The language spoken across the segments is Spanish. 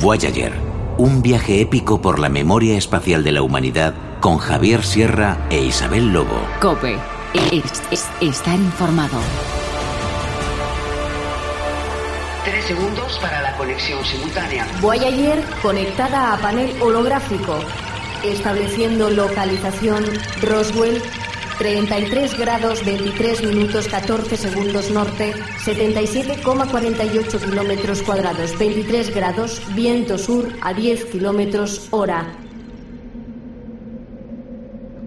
Voyager, un viaje épico por la memoria espacial de la humanidad con Javier Sierra e Isabel Lobo. Cope, estar informado. Tres segundos para la conexión simultánea. Voyager conectada a panel holográfico, estableciendo localización Roswell 33 grados 23 minutos 14 segundos norte, 77,48 kilómetros cuadrados, 23 grados, viento sur a 10 kilómetros hora.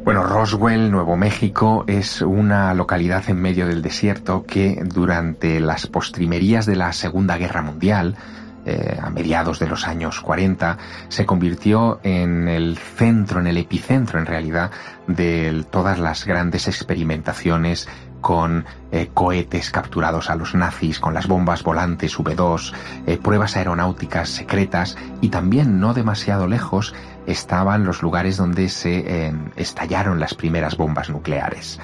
Bueno, Roswell, Nuevo México, es una localidad en medio del desierto que durante las postrimerías de la Segunda Guerra Mundial eh, a mediados de los años 40, se convirtió en el centro, en el epicentro en realidad, de todas las grandes experimentaciones con eh, cohetes capturados a los nazis, con las bombas volantes V2, eh, pruebas aeronáuticas secretas y también no demasiado lejos estaban los lugares donde se estallaron las primeras bombas nucleares.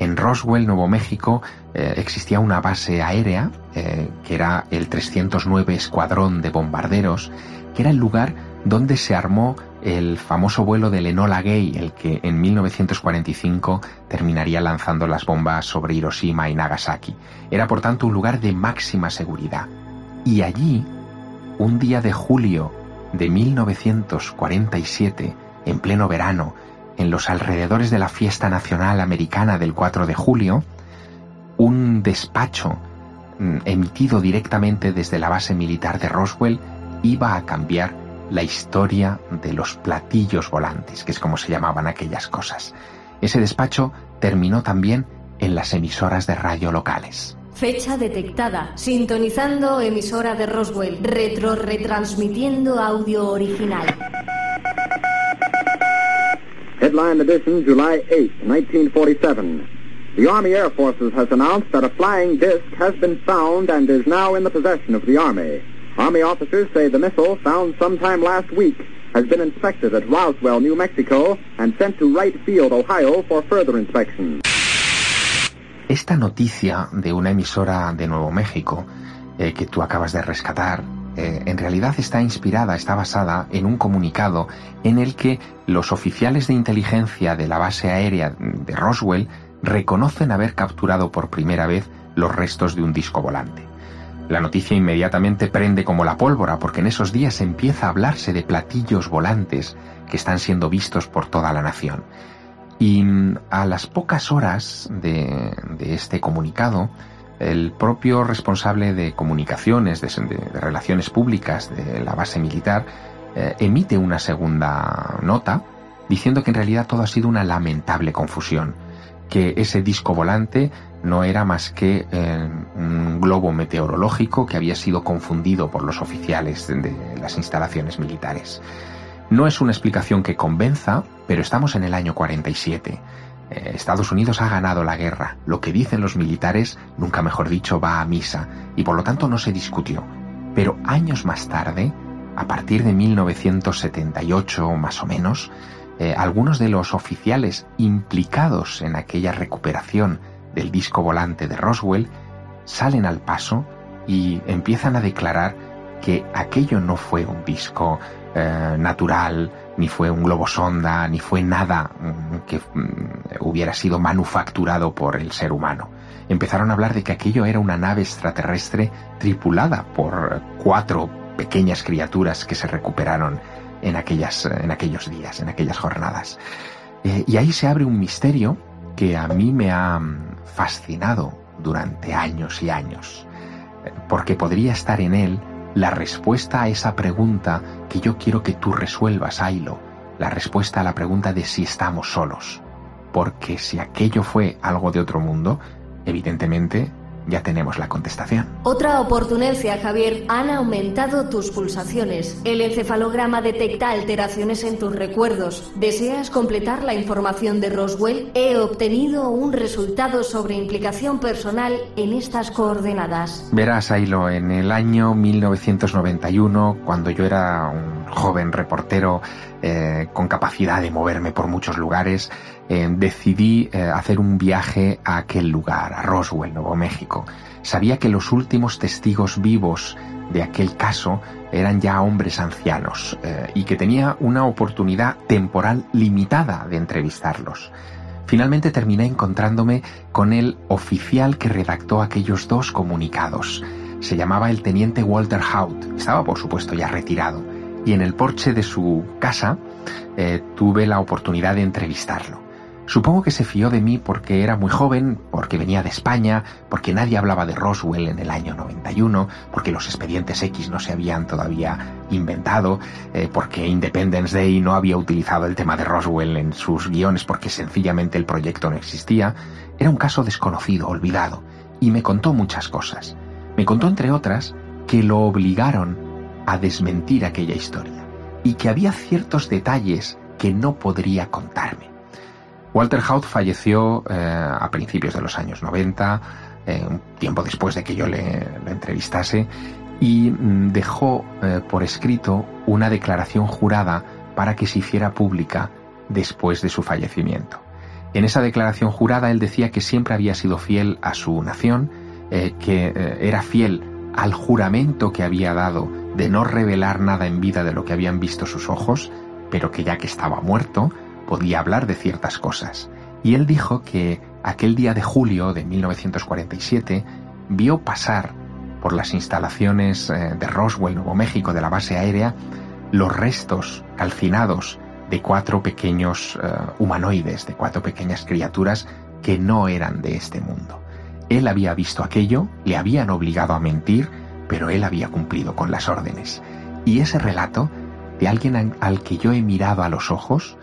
En Roswell, Nuevo México, eh, existía una base aérea, eh, que era el 309 Escuadrón de Bombarderos, que era el lugar donde se armó el famoso vuelo del Enola Gay, el que en 1945 terminaría lanzando las bombas sobre Hiroshima y Nagasaki. Era por tanto un lugar de máxima seguridad. Y allí, un día de julio de 1947, en pleno verano, en los alrededores de la fiesta nacional americana del 4 de julio, un despacho mm, emitido directamente desde la base militar de Roswell iba a cambiar la historia de los platillos volantes, que es como se llamaban aquellas cosas. Ese despacho terminó también en las emisoras de radio locales. Fecha detectada. Sintonizando emisora de Roswell. Retro retransmitiendo audio original. Headline edition, July 8, 1947. The Army Air Forces has announced that a flying disc has been found and is now in the possession of the Army. Army officers say the missile, found sometime last week, has been inspected at Roswell, New Mexico, and sent to Wright Field, Ohio, for further inspection. Esta noticia de una emisora de Nuevo México eh, que tú acabas de rescatar eh, en realidad está inspirada, está basada en un comunicado en el que los oficiales de inteligencia de la base aérea de Roswell reconocen haber capturado por primera vez los restos de un disco volante. La noticia inmediatamente prende como la pólvora porque en esos días empieza a hablarse de platillos volantes que están siendo vistos por toda la nación. Y mm, a las pocas horas de este comunicado, el propio responsable de comunicaciones, de, relaciones públicas de la base militar, eh, emite una segunda nota diciendo que en realidad todo ha sido una lamentable confusión, que ese disco volante no era más que eh, un globo meteorológico que había sido confundido por los oficiales de las instalaciones militares. No es una explicación que convenza, pero estamos en el año 47 eh, Estados Unidos ha ganado la guerra. Lo que dicen los militares, nunca mejor dicho, va a misa, y por lo tanto no se discutió. Pero años más tarde, a partir de 1978 más o menos, eh, algunos de los oficiales implicados en aquella recuperación del disco volante de Roswell salen al paso y empiezan a declarar que aquello no fue un disco eh, natural, ni fue un globo sonda, ni fue nada mm, que mm, hubiera sido manufacturado por el ser humano. Empezaron a hablar de que aquello era una nave extraterrestre tripulada por cuatro pequeñas criaturas que se recuperaron en, aquellas, en aquellos días, en aquellas jornadas. Eh, y ahí se abre un misterio que a mí me ha mm, fascinado durante años y años, eh, porque podría estar en él la respuesta a esa pregunta que yo quiero que tú resuelvas, Ailo, la respuesta a la pregunta de si estamos solos. Porque si aquello fue algo de otro mundo, evidentemente ya tenemos la contestación. Otra oportunidad, Javier. Han aumentado tus pulsaciones. El encefalograma detecta alteraciones en tus recuerdos. ¿Deseas completar la información de Roswell? He obtenido un resultado sobre implicación personal en estas coordenadas. Verás, Ailo, en el año 1991, cuando yo era un joven reportero eh, con capacidad de moverme por muchos lugares, eh, decidí eh, hacer un viaje a aquel lugar, a Roswell, Nuevo México. Sabía que los últimos testigos vivos de aquel caso eran ya hombres ancianos eh, y que tenía una oportunidad temporal limitada de entrevistarlos. Finalmente terminé encontrándome con el oficial que redactó aquellos dos comunicados. Se llamaba el teniente Walter Hout. Estaba, por supuesto, ya retirado. Y en el porche de su casa tuve la oportunidad de entrevistarlo. Supongo que se fió de mí porque era muy joven, porque venía de España, porque nadie hablaba de Roswell en el año 91, porque los expedientes X no se habían todavía inventado, eh, porque Independence Day no había utilizado el tema de Roswell en sus guiones porque sencillamente el proyecto no existía. Era un caso desconocido, olvidado, y me contó muchas cosas. Me contó, entre otras, que lo obligaron a desmentir aquella historia y que había ciertos detalles que no podría contarme. Walter Hout falleció eh, a principios de los años 90, eh, un tiempo después de que yo le, entrevistase, y mm, dejó eh, por escrito una declaración jurada para que se hiciera pública después de su fallecimiento. En esa declaración jurada él decía que siempre había sido fiel a su nación, que era fiel al juramento que había dado de no revelar nada en vida de lo que habían visto sus ojos, pero que ya que estaba muerto, podía hablar de ciertas cosas. Y él dijo que aquel día de julio de 1947 vio pasar por las instalaciones eh, de Roswell, Nuevo México, de la base aérea, los restos calcinados de cuatro pequeños eh, humanoides, de cuatro pequeñas criaturas que no eran de este mundo. Él había visto aquello, le habían obligado a mentir, pero él había cumplido con las órdenes. Y ese relato de alguien al que yo he mirado a los ojos,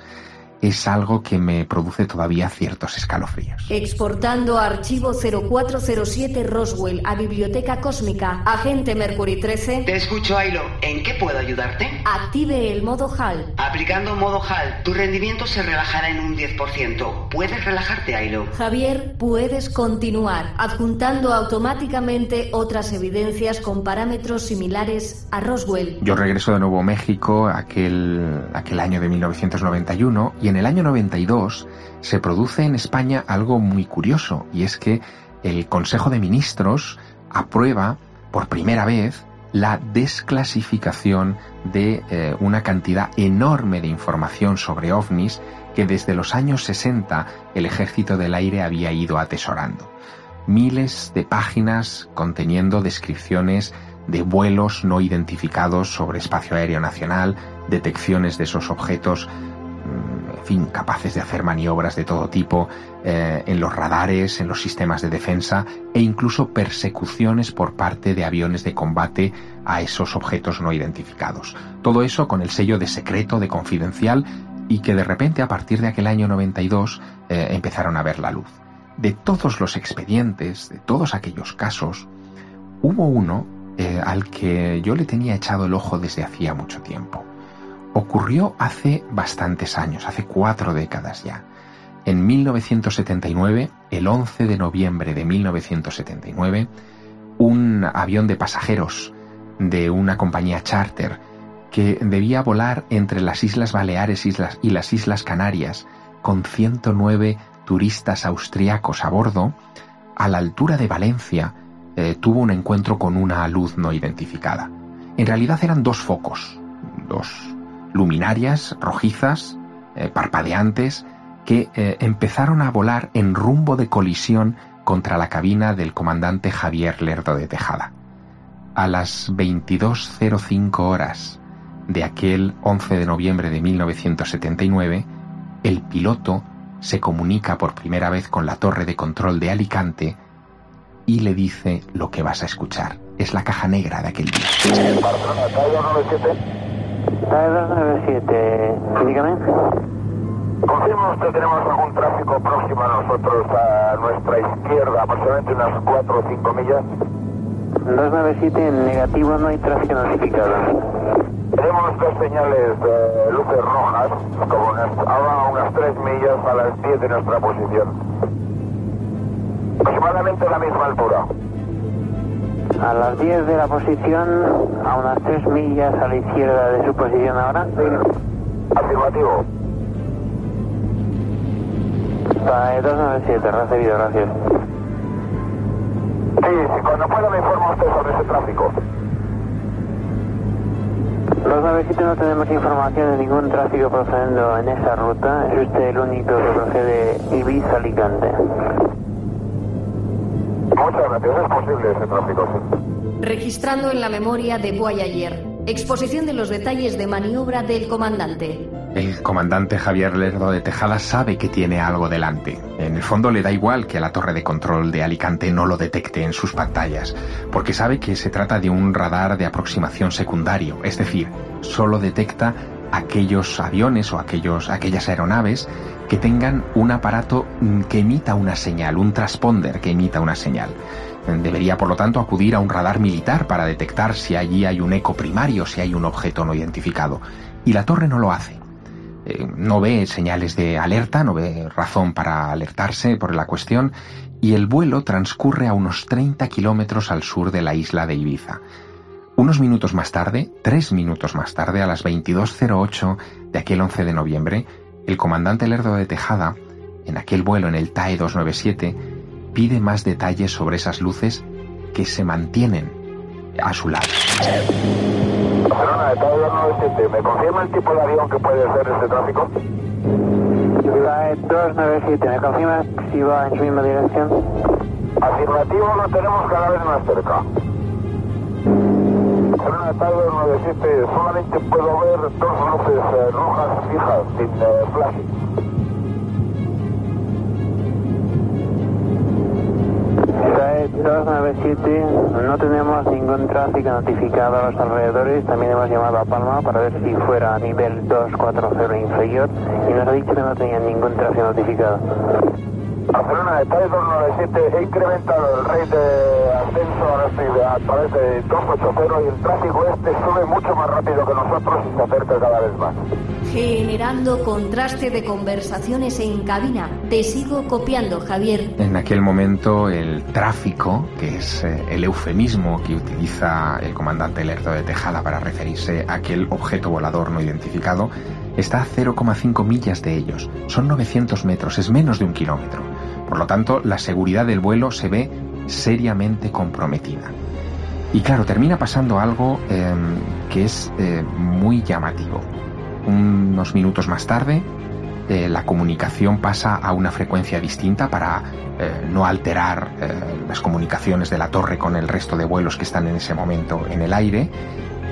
es algo que me produce todavía ciertos escalofríos. Exportando archivo 0407 Roswell a Biblioteca Cósmica, agente Mercury 13. Te escucho, Ailo. ¿En qué puedo ayudarte? Active el modo HAL. Aplicando modo HAL, tu rendimiento se relajará en un 10%. Puedes relajarte, Ailo. Javier, puedes continuar, adjuntando automáticamente otras evidencias con parámetros similares a Roswell. Yo regreso de Nuevo México aquel, aquel año de 1991 y en el año 92 se produce en España algo muy curioso, y es que el Consejo de Ministros aprueba por primera vez la desclasificación de eh, una cantidad enorme de información sobre ovnis que desde los años 60 el ejército del aire había ido atesorando. Miles de páginas conteniendo descripciones de vuelos no identificados sobre espacio aéreo nacional, detecciones de esos objetos fin, capaces de hacer maniobras de todo tipo eh, en los radares, en los sistemas de defensa e incluso persecuciones por parte de aviones de combate a esos objetos no identificados. Todo eso con el sello de secreto, de confidencial y que de repente a partir de aquel año 92 eh, empezaron a ver la luz. De todos los expedientes, de todos aquellos casos, hubo uno eh, al que yo le tenía echado el ojo desde hacía mucho tiempo ocurrió hace bastantes años, hace cuatro décadas ya. En 1979, el 11 de noviembre de 1979, un avión de pasajeros de una compañía charter que debía volar entre las Islas Baleares y las Islas Canarias con 109 turistas austriacos a bordo, a la altura de Valencia, eh, tuvo un encuentro con una luz no identificada. En realidad eran dos focos, dos luminarias rojizas, eh, parpadeantes, que eh, empezaron a volar en rumbo de colisión contra la cabina del comandante Javier Lerdo de Tejada. A las 22.05 horas de aquel 11 de noviembre de 1979, el piloto se comunica por primera vez con la torre de control de Alicante y le dice lo que vas a escuchar. Es la caja negra de aquel día. 297, dígame. Confirma usted, tenemos algún tráfico próximo a nosotros, a nuestra izquierda, aproximadamente unas 4 o 5 millas. 297, en negativo no hay tráfico notificado. Tenemos dos señales de luces rojas, como a unas 3 millas a las 10 de nuestra posición. Aproximadamente a la misma altura. A las 10 de la posición, a unas 3 millas a la izquierda de su posición ahora. Afirmativo. Para 297, recibido, gracias. Sí, sí, cuando pueda me informa usted sobre ese tráfico. 297 no tenemos información de ningún tráfico procediendo en esa ruta. Es usted el único que procede Ibiza-Alicante. Muchas gracias, es posible ese tráfico, sí. Registrando en la memoria de Boyayer. Exposición de los detalles de maniobra del comandante. El comandante Javier Lerdo de Tejada sabe que tiene algo delante. En el fondo le da igual que la torre de control de Alicante no lo detecte en sus pantallas, porque sabe que se trata de un radar de aproximación secundario, es decir, solo detecta aquellos aviones o aquellas aeronaves que tengan un aparato que emita una señal, un transponder que emita una señal. Debería, por lo tanto, acudir a un radar militar para detectar si allí hay un eco primario, si hay un objeto no identificado. Y la torre no lo hace. Eh, no ve señales de alerta, no ve razón para alertarse por la cuestión, y el vuelo transcurre a unos 30 kilómetros al sur de la isla de Ibiza. Unos minutos más tarde, tres minutos más tarde, a las 22.08 de aquel 11 de noviembre, el comandante Lerdo de Tejada, en aquel vuelo en el TAE 297, pide más detalles sobre esas luces que se mantienen a su lado. Barcelona, de todo 297, ¿me confirma el tipo de avión que puede ser este tráfico? Ciudad 297, ¿me confirma si va en su misma dirección? Afirmativo, lo tenemos cada vez más cerca. Barcelona, de 297, solamente puedo ver dos luces eh, rojas fijas, sin eh. Ciudad 297, no tenemos ningún tráfico notificado a los alrededores. También hemos llamado a Palma para ver si fuera a nivel 240 inferior y nos ha dicho que no tenía ningún tráfico notificado. Barcelona, detalle 297, he incrementado el rate de ascenso a través de 280 y el tráfico este sube mucho más rápido que nosotros y se acerca cada vez más. Generando contraste de conversaciones en cabina. Te sigo copiando, Javier. En aquel momento el tráfico, que es eh, el eufemismo que utiliza el comandante Lerdo de Tejada para referirse a aquel objeto volador no identificado, está a 0,5 millas de ellos. Son 900 metros, es menos de un kilómetro. Por lo tanto, la seguridad del vuelo se ve seriamente comprometida. Y claro, termina pasando algo eh, que es eh, muy llamativo. Unos minutos más tarde, eh, la comunicación pasa a una frecuencia distinta para eh, no alterar las comunicaciones de la torre con el resto de vuelos que están en ese momento en el aire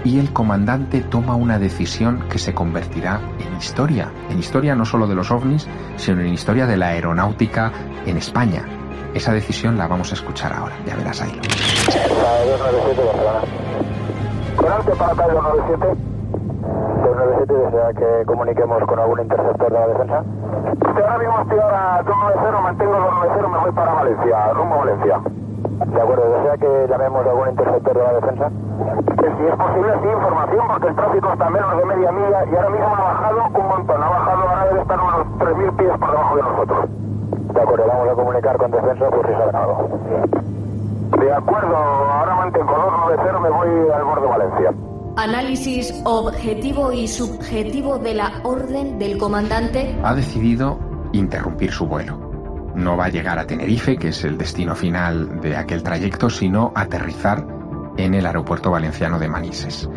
y el comandante toma una decisión que se convertirá en historia, en historia no solo de los ovnis, sino en historia de la aeronáutica en España. Esa decisión la vamos a escuchar ahora, ya verás ahí. 297, Barcelona. Delante para Calle 297. 297 desea que comuniquemos con algún interceptor de la defensa. Usted ahora mismo estoy ahora 290, mantengo 290, me voy para Valencia, rumbo a Valencia. De acuerdo, desea que llamemos a algún interceptor de la defensa. Que si es posible, sí, información, porque el tráfico está a menos de media milla y ahora mismo ha bajado un montón. Ha bajado, ahora debe estar unos 3.000 pies por debajo de nosotros. De acuerdo, vamos a comunicar con defensa por si saben algo. De acuerdo, ahora mantengo 290, me voy al borde de Valencia. Análisis objetivo y subjetivo de la orden del comandante. Ha decidido interrumpir su vuelo. No va a llegar a Tenerife, que es el destino final de aquel trayecto, sino aterrizar en el aeropuerto valenciano de Manises.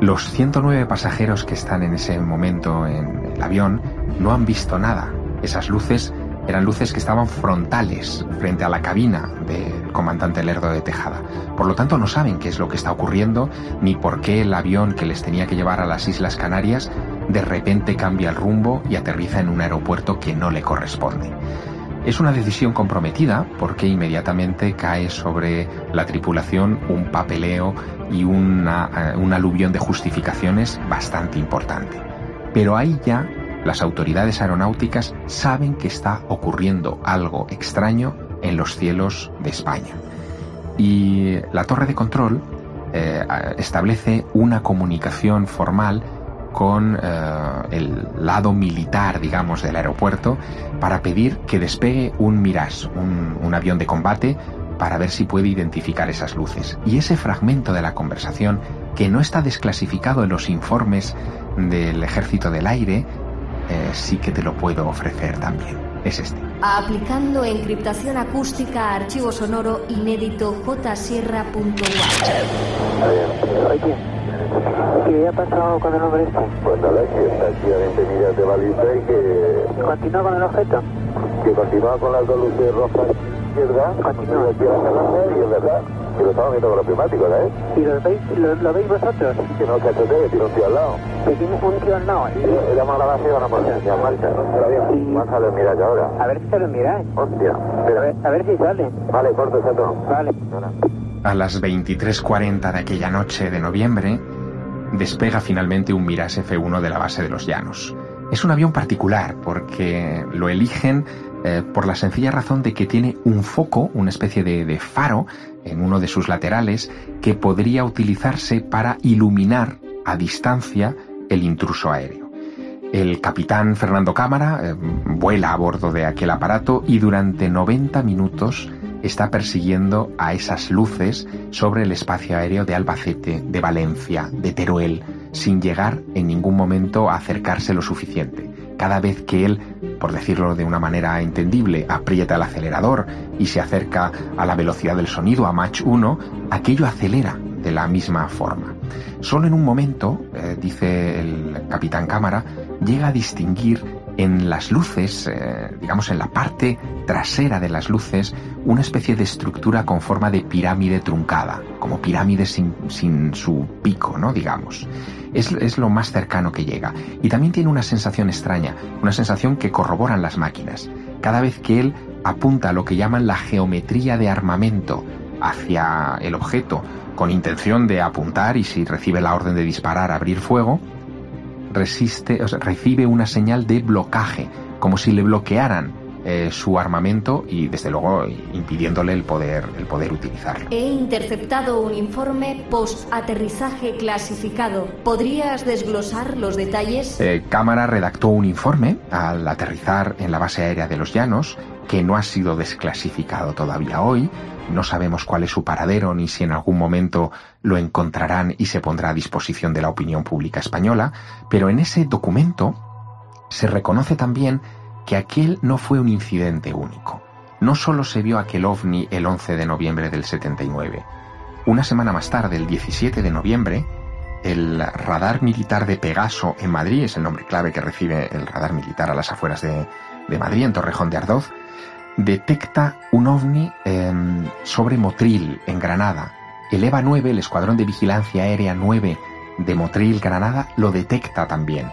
Los 109 pasajeros que están en ese momento en el avión no han visto nada. Esas luces eran luces que estaban frontales frente a la cabina del comandante Lerdo de Tejada. Por lo tanto, no saben qué es lo que está ocurriendo ni por qué el avión que les tenía que llevar a las Islas Canarias de repente cambia el rumbo y aterriza en un aeropuerto que no le corresponde. Es una decisión comprometida porque inmediatamente cae sobre la tripulación un papeleo y una, un aluvión de justificaciones bastante importante. Pero ahí ya las autoridades aeronáuticas saben que está ocurriendo algo extraño en los cielos de España. Y la torre de control eh, establece una comunicación formal con eh, el lado militar, digamos, del aeropuerto para pedir que despegue un Mirage, un, un avión de combate, para ver si puede identificar esas luces. Y ese fragmento de la conversación, que no está desclasificado en los informes del Ejército del Aire, eh, sí que te lo puedo ofrecer también. Es este. Aplicando encriptación acústica a archivo sonoro inédito jsierra.web. ¿Qué ha pasado con el hombre este? Pues nada, que está aquí a 20 millas de baliza y que, ¿Continúa con el objeto? que continúa con las dos luces rojas izquierda, continúa aquí a la y es verdad, que lo estamos viendo con los prismáticos, ¿eh? ¿Y lo veis, lo, lo veis vosotros? Que no cachotee, que tiene un tío al lado. Que tiene un tío al lado. Le damos la base y van a poner en marcha. Ahora bien, vamos a ver, mira ya ahora. A ver si se lo miráis. Hostia, A espera. ver, a ver si sale. Vale, corto, chato. Vale. A las 23.40 de aquella noche de noviembre, despega finalmente un Mirage F1 de la base de los Llanos. Es un avión particular porque lo eligen eh, por la sencilla razón de que tiene un foco, una especie de, faro en uno de sus laterales que podría utilizarse para iluminar a distancia el intruso aéreo. El capitán Fernando Cámara eh, vuela a bordo de aquel aparato y durante 90 minutos está persiguiendo a esas luces sobre el espacio aéreo de Albacete, de Valencia, de Teruel, sin llegar en ningún momento a acercarse lo suficiente. Cada vez que él, por decirlo de una manera entendible, aprieta el acelerador y se acerca a la velocidad del sonido, a Mach 1, aquello acelera de la misma forma. Solo en un momento, eh, dice el capitán Cámara, llega a distinguir en las luces, eh, digamos en la parte trasera de las luces, una especie de estructura con forma de pirámide truncada, como pirámide sin, sin su pico, ¿no? Digamos. Es, es lo más cercano que llega. Y también tiene una sensación extraña, una sensación que corroboran las máquinas. Cada vez que él apunta lo que llaman la geometría de armamento hacia el objeto, con intención de apuntar y si recibe la orden de disparar, abrir fuego, resiste, o recibe una señal de blocaje, como si le bloquearan eh, su armamento y desde luego impidiéndole el poder, el poder utilizarlo. He interceptado un informe post-aterrizaje clasificado. ¿Podrías desglosar los detalles? Eh, Cámara redactó un informe al aterrizar en la base aérea de los Llanos que no ha sido desclasificado todavía hoy. No sabemos cuál es su paradero ni si en algún momento lo encontrarán y se pondrá a disposición de la opinión pública española, pero en ese documento se reconoce también que aquel no fue un incidente único. No solo se vio aquel ovni el 11 de noviembre del 79. Una semana más tarde, el 17 de noviembre, el radar militar de Pegaso en Madrid, es el nombre clave que recibe el radar militar a las afueras de, Madrid, en Torrejón de Ardoz, detecta un ovni eh, sobre Motril, en Granada. El EVA 9, el Escuadrón de Vigilancia Aérea 9 de Motril, Granada, lo detecta también.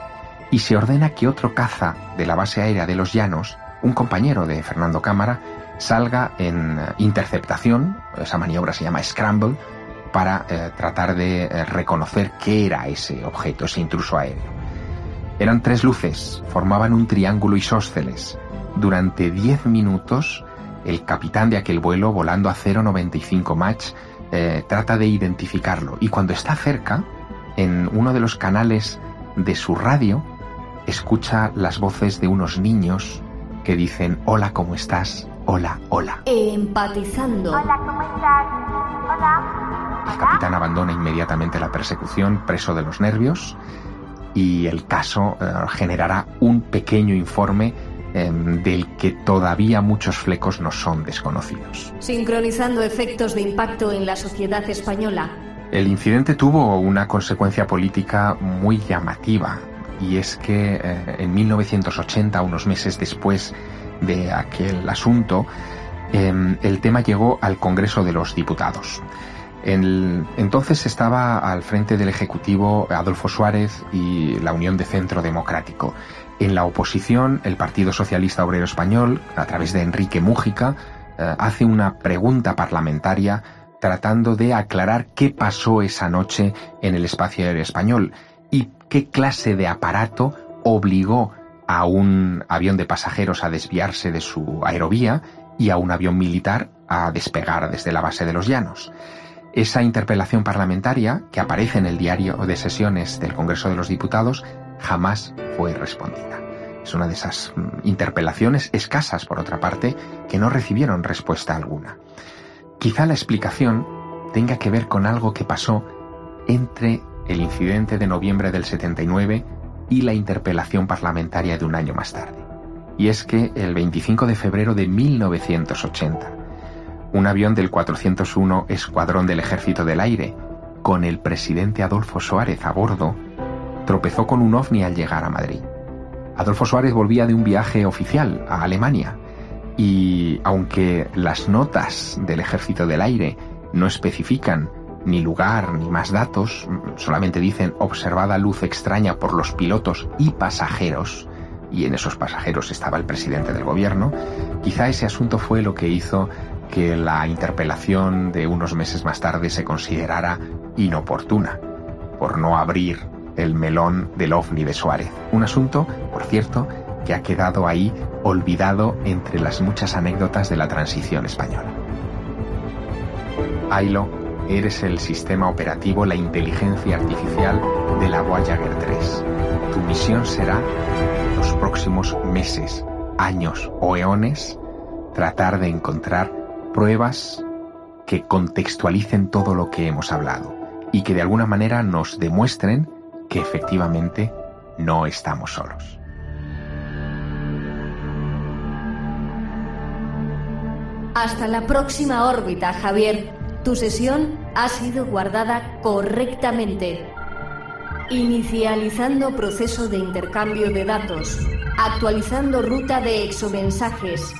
Y se ordena que otro caza de la base aérea de los Llanos, un compañero de Fernando Cámara, salga en interceptación, esa maniobra se llama Scramble, para eh, tratar de eh, reconocer qué era ese objeto, ese intruso aéreo. Eran tres luces, formaban un triángulo isósceles. Durante 10 minutos, el capitán de aquel vuelo, volando a 0,95 Mach, eh, trata de identificarlo. Y cuando está cerca, en uno de los canales de su radio, escucha las voces de unos niños que dicen, hola, ¿cómo estás? Hola, hola. Empatizando. El capitán abandona inmediatamente la persecución, preso de los nervios, y el caso eh, generará un pequeño informe eh, del que todavía muchos flecos no son desconocidos. Sincronizando efectos de impacto en la sociedad española. El incidente tuvo una consecuencia política muy llamativa, y es que eh, en 1980, unos meses después de aquel asunto, eh, el tema llegó al Congreso de los Diputados. Entonces estaba al frente del Ejecutivo Adolfo Suárez y la Unión de Centro Democrático. En la oposición, el Partido Socialista Obrero Español, a través de Enrique Mújica, eh, hace una pregunta parlamentaria tratando de aclarar qué pasó esa noche en el espacio aéreo español qué clase de aparato obligó a un avión de pasajeros a desviarse de su aerovía y a un avión militar a despegar desde la base de los llanos. Esa interpelación parlamentaria, que aparece en el diario de sesiones del Congreso de los Diputados, jamás fue respondida. Es una de esas mm, interpelaciones escasas, por otra parte, que no recibieron respuesta alguna. Quizá la explicación tenga que ver con algo que pasó entre el incidente de noviembre del 79 y la interpelación parlamentaria de un año más tarde. Y es que el 25 de febrero de 1980, un avión del 401 Escuadrón del Ejército del Aire, con el presidente Adolfo Suárez a bordo, tropezó con un ovni al llegar a Madrid. Adolfo Suárez volvía de un viaje oficial a Alemania y aunque las notas del Ejército del Aire no especifican ni lugar ni más datos, solamente dicen observada luz extraña por los pilotos y pasajeros, y en esos pasajeros estaba el presidente del gobierno, quizá ese asunto fue lo que hizo que la interpelación de unos meses más tarde se considerara inoportuna, por no abrir el melón del ovni de Suárez. Un asunto, por cierto, que ha quedado ahí olvidado entre las muchas anécdotas de la transición española. Ailo, eres el sistema operativo, la inteligencia artificial de la Voyager 3. Tu misión será, en los próximos meses, años o eones, tratar de encontrar pruebas que contextualicen todo lo que hemos hablado y que de alguna manera nos demuestren que efectivamente no estamos solos. Hasta la próxima órbita, Javier. Tu sesión ha sido guardada correctamente. Inicializando proceso de intercambio de datos. Actualizando ruta de exomensajes.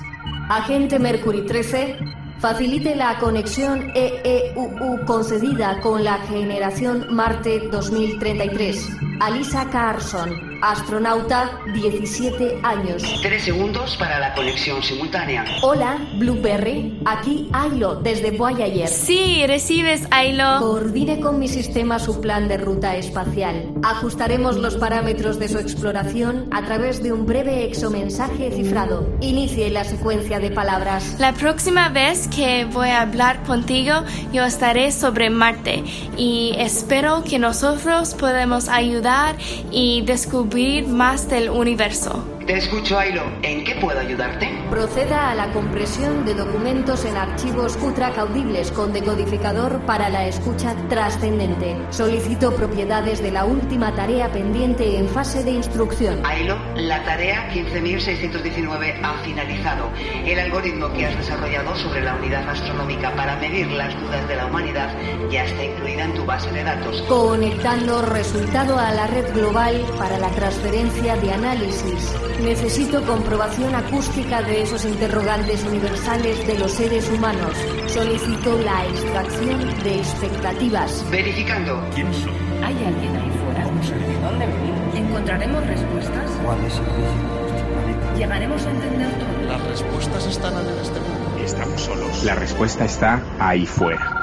Agente Mercury 13, facilite la conexión EEUU concedida con la generación Marte 2033. Alisa Carson, astronauta, 17 años. Tres segundos para la conexión simultánea. Hola, Blueberry. Aquí Ailo, desde Voyager. Sí, recibes, Ailo. Coordine con mi sistema su plan de ruta espacial. Ajustaremos los parámetros de su exploración a través de un breve exomensaje cifrado. Inicie la secuencia de palabras. La próxima vez que voy a hablar contigo, yo estaré sobre Marte y espero que nosotros podamos ayudar y descubrir más del universo. Te escucho, Ailo. ¿En qué puedo ayudarte? Proceda a la compresión de documentos en archivos ultracaudibles con decodificador para la escucha trascendente. Solicito propiedades de la última tarea pendiente en fase de instrucción. Ailo, la tarea 15.619 ha finalizado. El algoritmo que has desarrollado sobre la unidad astronómica para medir las dudas de la humanidad ya está incluida en tu base de datos. Conectando resultado a la red global para la transferencia de análisis. Necesito comprobación acústica de esos interrogantes universales de los seres humanos. Solicito la extracción de expectativas. Verificando. ¿Quién soy? ¿Hay alguien ahí fuera? ¿De dónde venimos? ¿Encontraremos respuestas? ¿Cuál es el planeta? ¿Llegaremos a entender todo? Las respuestas están en este mundo. Estamos solos. La respuesta está ahí fuera.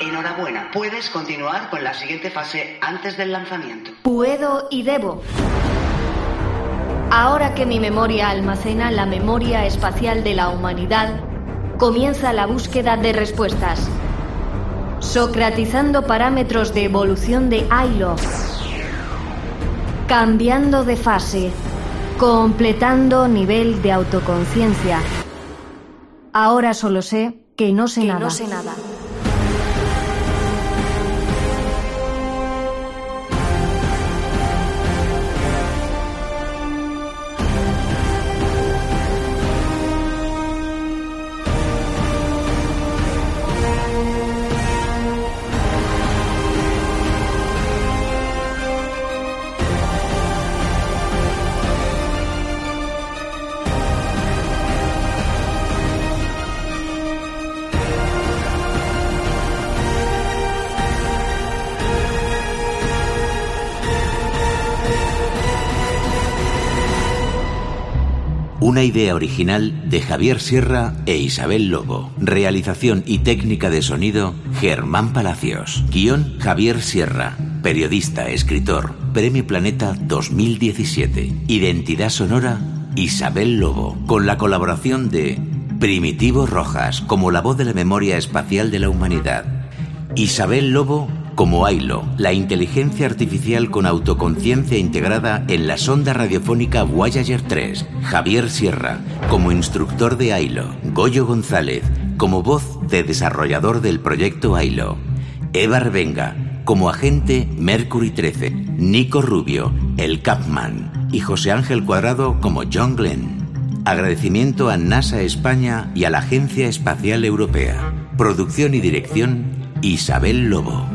Enhorabuena, puedes continuar con la siguiente fase antes del lanzamiento. Puedo y debo. Ahora que mi memoria almacena la memoria espacial de la humanidad, comienza la búsqueda de respuestas. Socratizando parámetros de evolución de Ailo. Cambiando de fase. Completando nivel de autoconciencia. Ahora solo sé que no sé nada. No sé nada. Una idea original de Javier Sierra e Isabel Lobo. Realización y técnica de sonido Germán Palacios. Guión Javier Sierra. Periodista, escritor. Premio Planeta 2017. Identidad sonora Isabel Lobo. Con la colaboración de Primitivo Rojas como la voz de la memoria espacial de la humanidad. Isabel Lobo como Ailo, la inteligencia artificial con autoconciencia integrada en la sonda radiofónica Voyager 3, Javier Sierra, como instructor de Ailo, Goyo González, como voz de desarrollador del proyecto Ailo, Eva Revenga, como agente Mercury 13, Nico Rubio, el Capman, y José Ángel Cuadrado como John Glenn. Agradecimiento a NASA España y a la Agencia Espacial Europea. Producción y dirección Isabel Lobo.